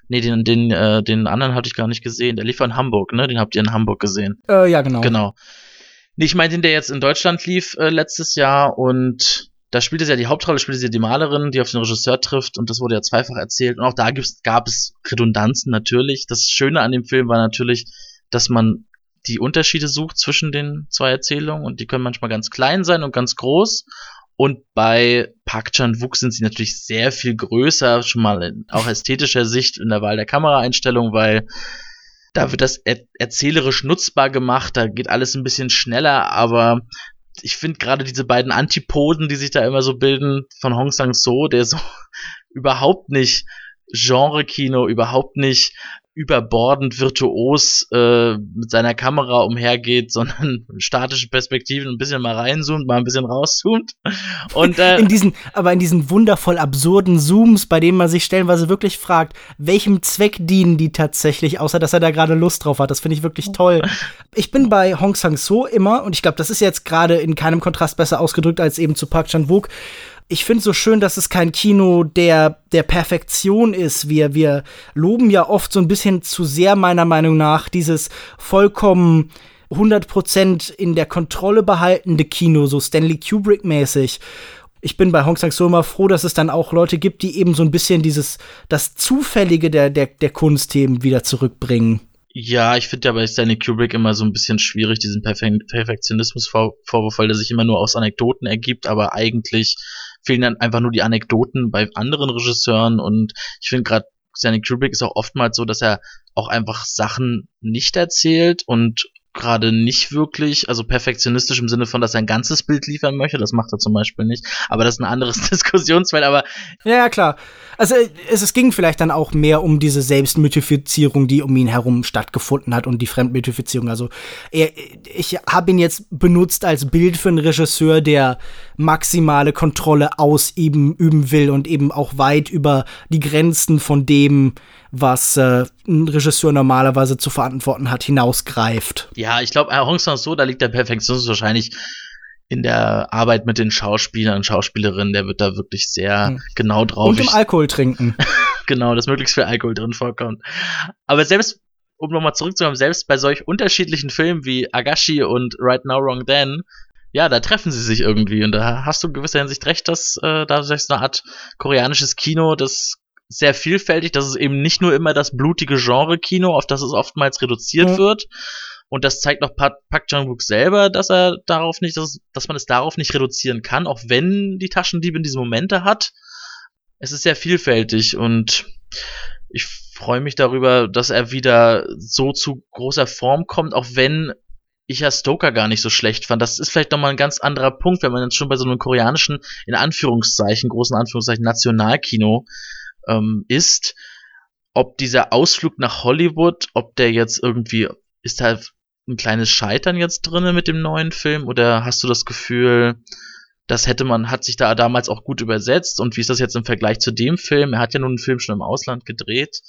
Nee, den, den, äh, den anderen hatte ich gar nicht gesehen. Der lief in Hamburg, ne? Den habt ihr in Hamburg gesehen. Äh, ja, genau. Genau. Nee, ich meine den, der jetzt in Deutschland lief äh, letztes Jahr und da spielte sie ja die Hauptrolle, spielte sie ja die Malerin, die auf den Regisseur trifft und das wurde ja zweifach erzählt. Und auch da gibt's, gab es Redundanzen natürlich. Das Schöne an dem Film war natürlich, dass man die Unterschiede sucht zwischen den zwei Erzählungen und die können manchmal ganz klein sein und ganz groß. Und bei Park Chan-wook sind sie natürlich sehr viel größer, schon mal in auch ästhetischer Sicht in der Wahl der Kameraeinstellung, weil da wird das er erzählerisch nutzbar gemacht, da geht alles ein bisschen schneller, aber ich finde gerade diese beiden Antipoden, die sich da immer so bilden, von Hong Sang-so, der so überhaupt nicht Genre-Kino, überhaupt nicht überbordend virtuos äh, mit seiner Kamera umhergeht, sondern statische Perspektiven ein bisschen mal reinzoomt, mal ein bisschen rauszoomt. Und, äh, in diesen, aber in diesen wundervoll absurden Zooms, bei denen man sich stellenweise wirklich fragt, welchem Zweck dienen die tatsächlich, außer dass er da gerade Lust drauf hat. Das finde ich wirklich toll. Ich bin bei Hong Sang-so immer, und ich glaube, das ist jetzt gerade in keinem Kontrast besser ausgedrückt als eben zu Park Chan-wook, ich finde so schön, dass es kein Kino der, der Perfektion ist. Wir, wir loben ja oft so ein bisschen zu sehr, meiner Meinung nach, dieses vollkommen 100% in der Kontrolle behaltende Kino, so Stanley Kubrick-mäßig. Ich bin bei Hong Sang-so immer froh, dass es dann auch Leute gibt, die eben so ein bisschen dieses, das Zufällige der, der, der Kunstthemen wieder zurückbringen. Ja, ich finde ja bei Stanley Kubrick immer so ein bisschen schwierig, diesen Perfe Perfektionismus-Vorwurf, weil der sich immer nur aus Anekdoten ergibt, aber eigentlich fehlen dann einfach nur die Anekdoten bei anderen Regisseuren und ich finde gerade Stanley Kubrick ist auch oftmals so, dass er auch einfach Sachen nicht erzählt und gerade nicht wirklich, also perfektionistisch im Sinne von, dass er ein ganzes Bild liefern möchte, das macht er zum Beispiel nicht, aber das ist ein anderes Diskussionsfeld, aber. Ja, klar. Also es, es ging vielleicht dann auch mehr um diese Selbstmythifizierung, die um ihn herum stattgefunden hat und die Fremdmythifizierung. Also er, ich habe ihn jetzt benutzt als Bild für einen Regisseur, der maximale Kontrolle ausüben üben will und eben auch weit über die Grenzen von dem, was äh, ein Regisseur normalerweise zu verantworten hat, hinausgreift. Ja, ich glaube, Hong Sang-so, da liegt der Perfektionismus wahrscheinlich in der Arbeit mit den Schauspielern und Schauspielerinnen, der wird da wirklich sehr hm. genau drauf. Und im Alkohol trinken. genau, dass möglichst viel Alkohol drin vorkommt. Aber selbst, um nochmal zurückzukommen, selbst bei solch unterschiedlichen Filmen wie Agashi und Right Now Wrong Then, ja, da treffen sie sich irgendwie und da hast du in gewisser Hinsicht recht, dass äh, da so eine Art koreanisches Kino, das sehr vielfältig, dass es eben nicht nur immer das blutige Genre-Kino, auf das es oftmals reduziert ja. wird. Und das zeigt auch Park Chan-wook selber, dass er darauf nicht, dass, dass man es darauf nicht reduzieren kann, auch wenn die Taschendiebe diese Momente hat. Es ist sehr vielfältig und ich freue mich darüber, dass er wieder so zu großer Form kommt, auch wenn ich ja Stoker gar nicht so schlecht fand. Das ist vielleicht nochmal ein ganz anderer Punkt, wenn man jetzt schon bei so einem koreanischen, in Anführungszeichen, großen Anführungszeichen, Nationalkino ähm, ist, ob dieser Ausflug nach Hollywood, ob der jetzt irgendwie, ist da ein kleines Scheitern jetzt drinne mit dem neuen Film oder hast du das Gefühl, das hätte man, hat sich da damals auch gut übersetzt und wie ist das jetzt im Vergleich zu dem Film? Er hat ja nun einen Film schon im Ausland gedreht.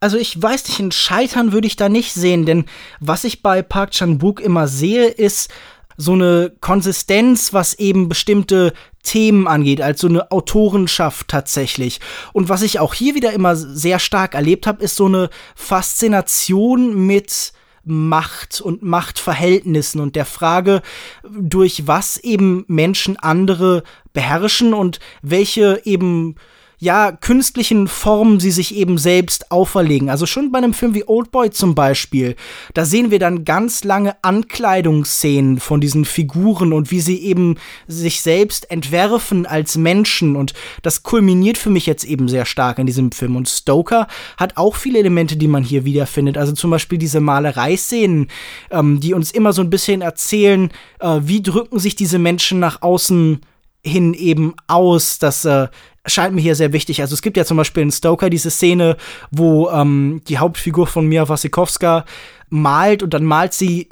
Also ich weiß nicht, ein Scheitern würde ich da nicht sehen, denn was ich bei Park Chan-wook immer sehe, ist so eine Konsistenz, was eben bestimmte Themen angeht, als so eine Autorenschaft tatsächlich. Und was ich auch hier wieder immer sehr stark erlebt habe, ist so eine Faszination mit Macht und Machtverhältnissen und der Frage, durch was eben Menschen andere beherrschen und welche eben ja, künstlichen Formen sie sich eben selbst auferlegen. Also schon bei einem Film wie Oldboy zum Beispiel, da sehen wir dann ganz lange Ankleidungsszenen von diesen Figuren und wie sie eben sich selbst entwerfen als Menschen und das kulminiert für mich jetzt eben sehr stark in diesem Film. Und Stoker hat auch viele Elemente, die man hier wiederfindet. Also zum Beispiel diese Malereiszenen, ähm, die uns immer so ein bisschen erzählen, äh, wie drücken sich diese Menschen nach außen hin eben aus, dass äh, scheint mir hier sehr wichtig. Also es gibt ja zum Beispiel in Stoker diese Szene, wo ähm, die Hauptfigur von Mia Wasikowska malt und dann malt sie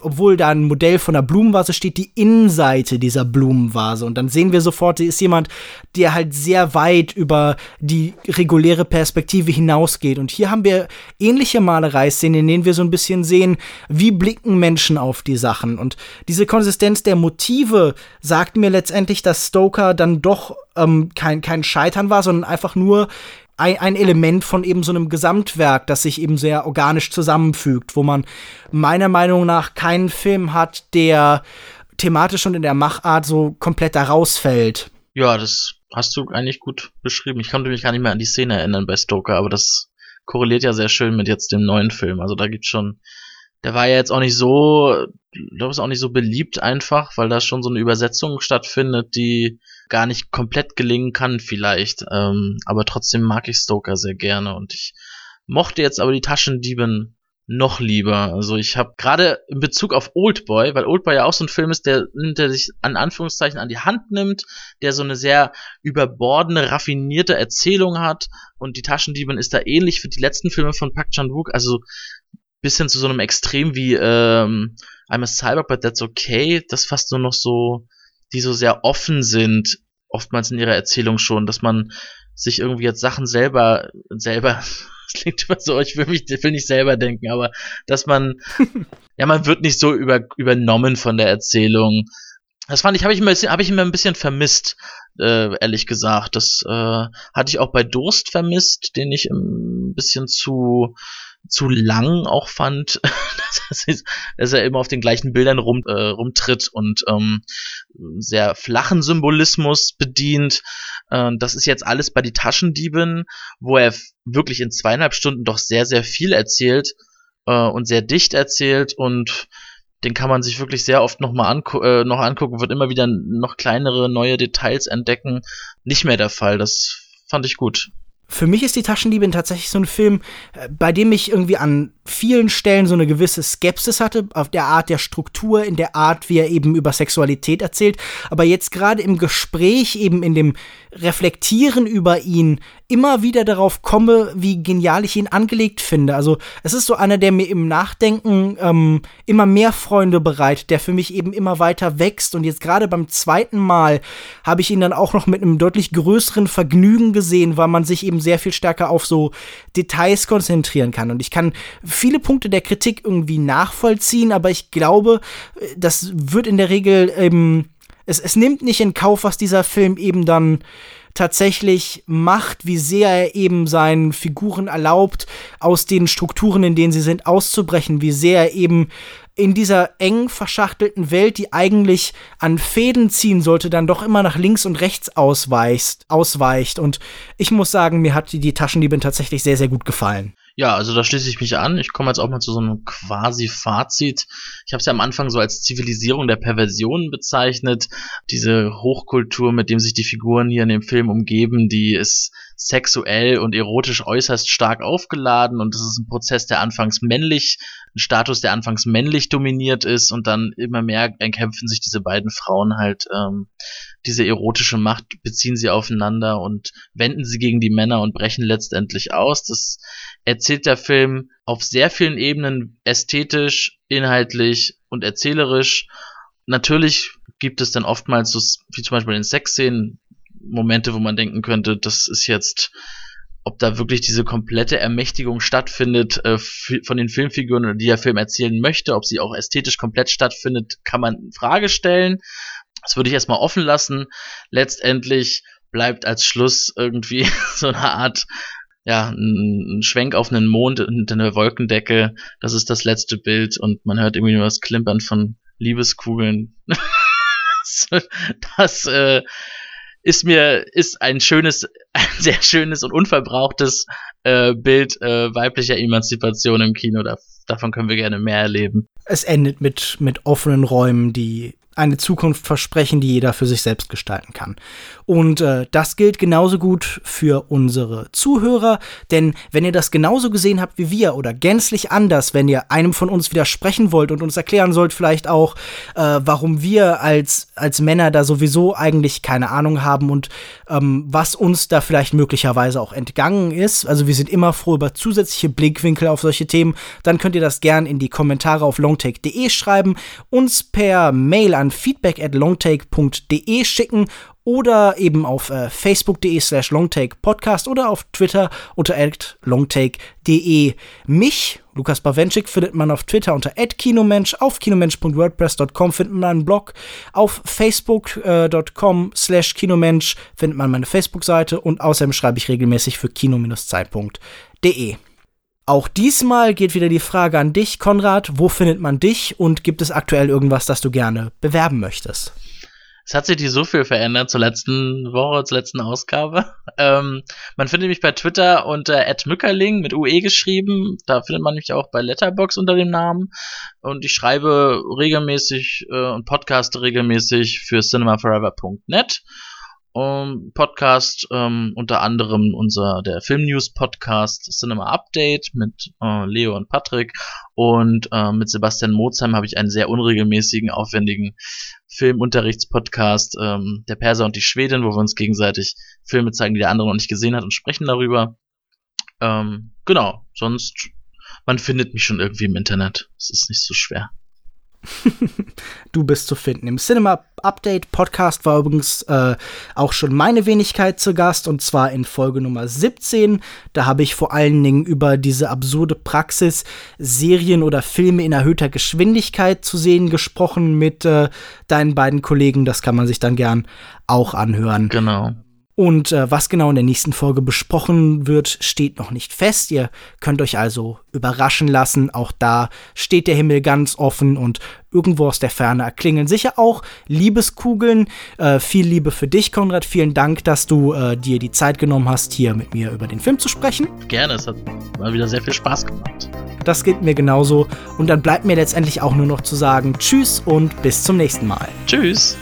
obwohl da ein Modell von einer Blumenvase steht, die Innenseite dieser Blumenvase. Und dann sehen wir sofort, sie ist jemand, der halt sehr weit über die reguläre Perspektive hinausgeht. Und hier haben wir ähnliche Malereiszenen, in denen wir so ein bisschen sehen, wie blicken Menschen auf die Sachen. Und diese Konsistenz der Motive sagt mir letztendlich, dass Stoker dann doch ähm, kein, kein Scheitern war, sondern einfach nur ein, ein Element von eben so einem Gesamtwerk, das sich eben sehr organisch zusammenfügt, wo man meiner Meinung nach keinen Film hat, der thematisch und in der Machart so komplett da rausfällt. Ja, das hast du eigentlich gut beschrieben. Ich konnte mich gar nicht mehr an die Szene erinnern bei Stoker, aber das korreliert ja sehr schön mit jetzt dem neuen Film. Also da gibt's schon, der war ja jetzt auch nicht so, ich glaube, ist auch nicht so beliebt einfach, weil da schon so eine Übersetzung stattfindet, die gar nicht komplett gelingen kann vielleicht. Ähm, aber trotzdem mag ich Stoker sehr gerne und ich mochte jetzt aber die Taschendieben noch lieber. Also ich habe gerade in Bezug auf Oldboy, weil Oldboy ja auch so ein Film ist, der, der sich an Anführungszeichen an die Hand nimmt, der so eine sehr überbordene, raffinierte Erzählung hat und die Taschendieben ist da ähnlich für die letzten Filme von Park Chan-wook, also bisschen zu so einem Extrem wie ähm, I'm a Cyber, but that's okay, das fast nur noch so die so sehr offen sind, oftmals in ihrer Erzählung schon, dass man sich irgendwie jetzt Sachen selber, selber, das klingt immer so, ich will mich, ich will nicht selber denken, aber dass man, ja, man wird nicht so über, übernommen von der Erzählung. Das fand ich, habe ich, immer, hab ich immer ein bisschen vermisst, äh, ehrlich gesagt. Das äh, hatte ich auch bei Durst vermisst, den ich ein bisschen zu, zu lang auch fand, dass er immer auf den gleichen Bildern rum, äh, rumtritt und ähm, sehr flachen Symbolismus bedient. Äh, das ist jetzt alles bei die Taschendieben, wo er wirklich in zweieinhalb Stunden doch sehr, sehr viel erzählt äh, und sehr dicht erzählt und den kann man sich wirklich sehr oft noch mal angu äh, noch angucken, wird immer wieder noch kleinere neue Details entdecken. Nicht mehr der Fall. Das fand ich gut. Für mich ist die Taschendiebin tatsächlich so ein Film, äh, bei dem ich irgendwie an vielen Stellen so eine gewisse Skepsis hatte, auf der Art der Struktur, in der Art, wie er eben über Sexualität erzählt. Aber jetzt gerade im Gespräch, eben in dem Reflektieren über ihn, immer wieder darauf komme, wie genial ich ihn angelegt finde. Also es ist so einer, der mir im Nachdenken ähm, immer mehr Freunde bereitet, der für mich eben immer weiter wächst. Und jetzt gerade beim zweiten Mal habe ich ihn dann auch noch mit einem deutlich größeren Vergnügen gesehen, weil man sich eben sehr viel stärker auf so Details konzentrieren kann. Und ich kann viele Punkte der Kritik irgendwie nachvollziehen, aber ich glaube, das wird in der Regel eben, es, es nimmt nicht in Kauf, was dieser Film eben dann tatsächlich macht, wie sehr er eben seinen Figuren erlaubt, aus den Strukturen, in denen sie sind, auszubrechen, wie sehr er eben in dieser eng verschachtelten Welt, die eigentlich an Fäden ziehen sollte, dann doch immer nach links und rechts ausweicht. ausweicht. Und ich muss sagen, mir hat die, die Taschendiebin tatsächlich sehr, sehr gut gefallen. Ja, also da schließe ich mich an. Ich komme jetzt auch mal zu so einem quasi Fazit. Ich habe es ja am Anfang so als Zivilisierung der Perversionen bezeichnet. Diese Hochkultur, mit dem sich die Figuren hier in dem Film umgeben, die ist sexuell und erotisch äußerst stark aufgeladen und das ist ein Prozess, der anfangs männlich, ein Status, der anfangs männlich dominiert ist und dann immer mehr erkämpfen sich diese beiden Frauen halt ähm, diese erotische Macht, beziehen sie aufeinander und wenden sie gegen die Männer und brechen letztendlich aus. Das erzählt der Film auf sehr vielen Ebenen ästhetisch, inhaltlich und erzählerisch. Natürlich gibt es dann oftmals so, wie zum Beispiel in Sexszenen, Momente, wo man denken könnte, das ist jetzt ob da wirklich diese komplette Ermächtigung stattfindet äh, von den Filmfiguren, die der Film erzählen möchte, ob sie auch ästhetisch komplett stattfindet, kann man in Frage stellen. Das würde ich erstmal offen lassen. Letztendlich bleibt als Schluss irgendwie so eine Art ja, ein, Schwenk auf einen Mond und eine Wolkendecke. Das ist das letzte Bild und man hört irgendwie nur das Klimpern von Liebeskugeln. das äh, ist mir ist ein schönes, ein sehr schönes und unverbrauchtes äh, Bild äh, weiblicher Emanzipation im Kino. Da, davon können wir gerne mehr erleben. Es endet mit mit offenen Räumen, die eine Zukunft versprechen, die jeder für sich selbst gestalten kann. Und äh, das gilt genauso gut für unsere Zuhörer, denn wenn ihr das genauso gesehen habt wie wir oder gänzlich anders, wenn ihr einem von uns widersprechen wollt und uns erklären sollt vielleicht auch, äh, warum wir als, als Männer da sowieso eigentlich keine Ahnung haben und ähm, was uns da vielleicht möglicherweise auch entgangen ist, also wir sind immer froh über zusätzliche Blickwinkel auf solche Themen, dann könnt ihr das gern in die Kommentare auf longtake.de schreiben, uns per Mail an feedback at longtake.de schicken oder eben auf äh, facebook.de slash longtakepodcast oder auf Twitter unter longtake.de. Mich, Lukas Bawenschik, findet man auf Twitter unter @kinomensch, auf kinomensch.wordpress.com findet man einen Blog, auf facebook.com äh, slash kinomensch findet man meine Facebook-Seite und außerdem schreibe ich regelmäßig für kino-zeit.de. Auch diesmal geht wieder die Frage an dich, Konrad. Wo findet man dich und gibt es aktuell irgendwas, das du gerne bewerben möchtest? Es hat sich nicht so viel verändert zur letzten Woche, zur letzten Ausgabe. Ähm, man findet mich bei Twitter unter @mückerling mit UE geschrieben. Da findet man mich auch bei Letterbox unter dem Namen. Und ich schreibe regelmäßig äh, und podcaste regelmäßig für cinemaforever.net. Um, Podcast, ähm, unter anderem unser der Filmnews Podcast Cinema Update mit äh, Leo und Patrick und äh, mit Sebastian Mozheim habe ich einen sehr unregelmäßigen, aufwendigen Filmunterrichtspodcast, ähm, der Perser und die Schwedin, wo wir uns gegenseitig Filme zeigen, die der andere noch nicht gesehen hat und sprechen darüber. Ähm, genau, sonst man findet mich schon irgendwie im Internet. Es ist nicht so schwer. du bist zu finden. Im Cinema Update Podcast war übrigens äh, auch schon meine Wenigkeit zu Gast und zwar in Folge Nummer 17. Da habe ich vor allen Dingen über diese absurde Praxis, Serien oder Filme in erhöhter Geschwindigkeit zu sehen gesprochen mit äh, deinen beiden Kollegen. Das kann man sich dann gern auch anhören. Genau. Und äh, was genau in der nächsten Folge besprochen wird, steht noch nicht fest. Ihr könnt euch also überraschen lassen. Auch da steht der Himmel ganz offen und irgendwo aus der Ferne erklingeln sicher auch Liebeskugeln. Äh, viel Liebe für dich, Konrad. Vielen Dank, dass du äh, dir die Zeit genommen hast, hier mit mir über den Film zu sprechen. Gerne, es hat mal wieder sehr viel Spaß gemacht. Das geht mir genauso. Und dann bleibt mir letztendlich auch nur noch zu sagen Tschüss und bis zum nächsten Mal. Tschüss.